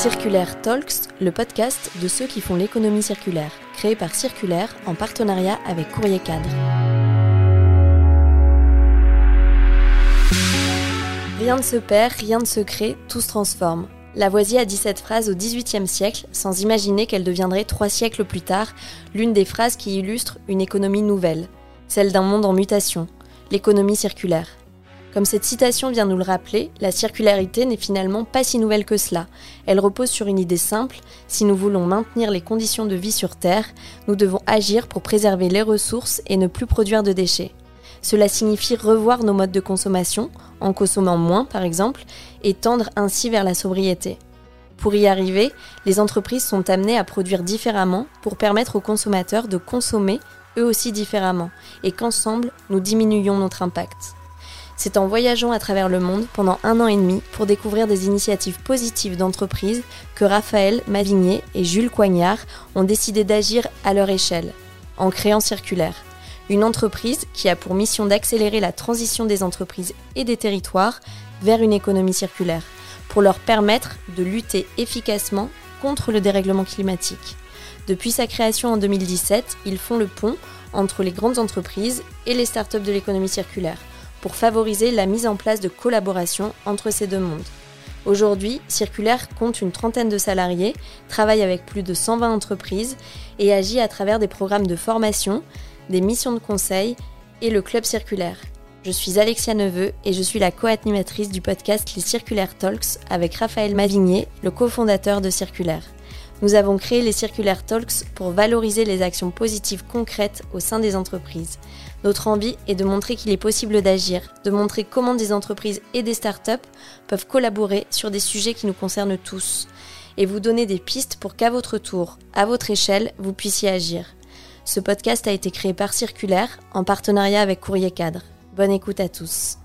Circulaire Talks, le podcast de ceux qui font l'économie circulaire, créé par Circulaire en partenariat avec Courrier Cadre. Rien ne se perd, rien ne se crée, tout se transforme. Lavoisier a dit cette phrase au XVIIIe siècle, sans imaginer qu'elle deviendrait trois siècles plus tard l'une des phrases qui illustrent une économie nouvelle, celle d'un monde en mutation, l'économie circulaire. Comme cette citation vient nous le rappeler, la circularité n'est finalement pas si nouvelle que cela. Elle repose sur une idée simple, si nous voulons maintenir les conditions de vie sur Terre, nous devons agir pour préserver les ressources et ne plus produire de déchets. Cela signifie revoir nos modes de consommation, en consommant moins par exemple, et tendre ainsi vers la sobriété. Pour y arriver, les entreprises sont amenées à produire différemment pour permettre aux consommateurs de consommer eux aussi différemment, et qu'ensemble, nous diminuions notre impact. C'est en voyageant à travers le monde pendant un an et demi pour découvrir des initiatives positives d'entreprises que Raphaël Mavigné et Jules Coignard ont décidé d'agir à leur échelle, en créant Circulaire, une entreprise qui a pour mission d'accélérer la transition des entreprises et des territoires vers une économie circulaire, pour leur permettre de lutter efficacement contre le dérèglement climatique. Depuis sa création en 2017, ils font le pont entre les grandes entreprises et les startups de l'économie circulaire pour favoriser la mise en place de collaboration entre ces deux mondes. Aujourd'hui, Circulaire compte une trentaine de salariés, travaille avec plus de 120 entreprises et agit à travers des programmes de formation, des missions de conseil et le Club Circulaire. Je suis Alexia Neveu et je suis la co-animatrice du podcast Les Circulaire Talks avec Raphaël Mavigné, le cofondateur de Circulaire. Nous avons créé les Circulaire Talks pour valoriser les actions positives concrètes au sein des entreprises. Notre envie est de montrer qu'il est possible d'agir, de montrer comment des entreprises et des startups peuvent collaborer sur des sujets qui nous concernent tous, et vous donner des pistes pour qu'à votre tour, à votre échelle, vous puissiez agir. Ce podcast a été créé par Circulaire en partenariat avec Courrier Cadre. Bonne écoute à tous.